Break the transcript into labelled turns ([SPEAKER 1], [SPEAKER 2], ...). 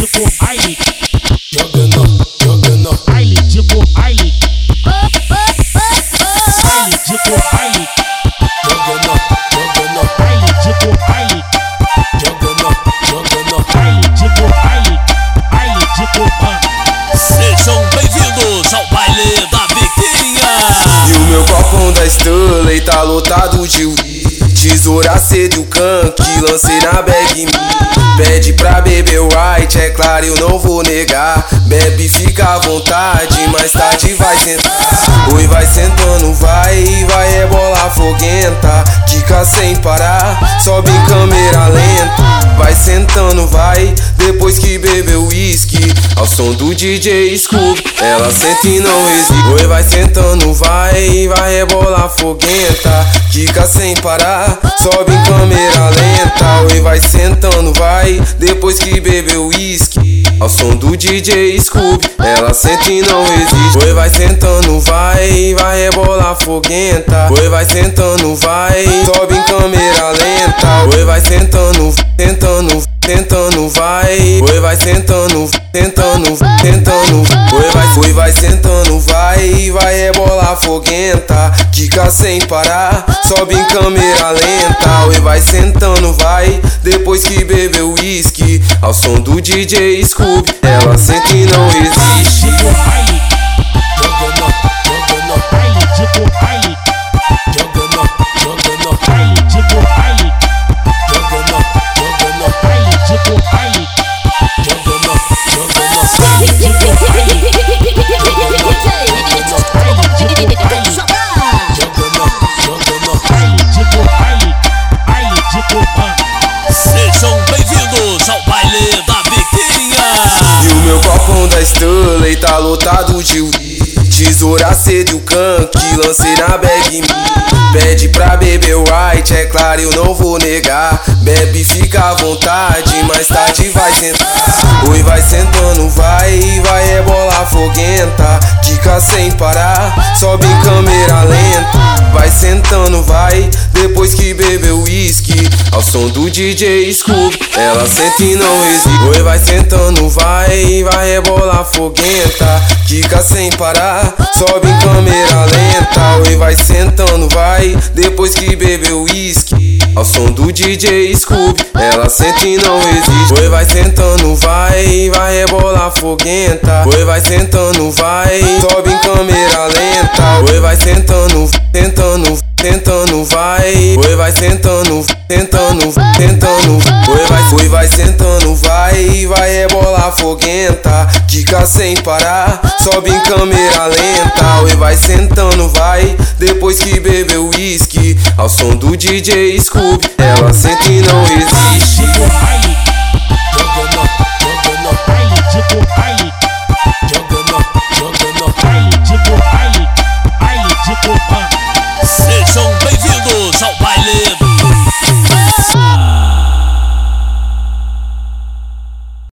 [SPEAKER 1] tipo baile,
[SPEAKER 2] jogando, jogando,
[SPEAKER 1] baile tipo baile. Baile tipo baile,
[SPEAKER 2] jogando, jogando,
[SPEAKER 1] baile tipo baile,
[SPEAKER 2] jogando, jogando.
[SPEAKER 1] baile tipo baile, baile tipo baile.
[SPEAKER 3] Sejam bem-vindos ao baile da biquinha.
[SPEAKER 4] E o meu copão da Stanley tá lotado de uísque Tesoura cedo e can que lancei na bag me Pede pra beber white, é claro eu não vou negar. Bebe fica à vontade, mais tarde vai sentar. Oi vai sentando, vai, vai é bola foguenta. Quica sem parar, sobe em câmera lenta. Vai sentando, vai, depois que bebeu Ao som do DJ Scooby, ela senta e não resiste Oi vai sentando, vai, vai bola foguenta Quica sem parar, sobe em câmera lenta. Oi vai sentando, vai, depois que bebeu uísque. Ao som do DJ Scooby, ela senta e não resiste Oi vai sentando, vai, vai bola foguenta Oi vai sentando, vai, sobe em câmera lenta. Oi vai sentando, vai, sentando, vai, vai é bola foguenta. Quica sem parar, sobe em câmera lenta. Oi vai sentando, vai, depois que bebeu uísque. Ao som do DJ Scooby, ela senta e não resiste
[SPEAKER 3] da
[SPEAKER 4] Stanley tá lotado de Tesoura cedo e o que lancei na bag me Pede pra beber white, é claro eu não vou negar. Bebe fica à vontade, mais tarde vai sentar. Oi vai sentando, vai, vai é bola foguenta. Quica sem parar, sobe som do DJ Scooby, ela senta e não resiste Oi vai sentando, vai, vai bola foguenta Quica sem parar, sobe em câmera lenta. Oi vai sentando, vai, depois que bebeu uísque. Ao som do DJ Scooby, ela senta e não resiste Oi vai sentando, vai, vai bola foguenta Oi vai sentando, vai, sobe em câmera lenta. Oi vai sentando, sentando, sentando, vai. Oi vai sentando, sentando, sentando. Oi vai, oi vai sentando, vai, vai é bola foguenta. Quica sem parar, sobe em câmera lenta. Oi vai sentando, vai, depois que bebeu uísque Ao som do DJ Scooby, ela senta e não resiste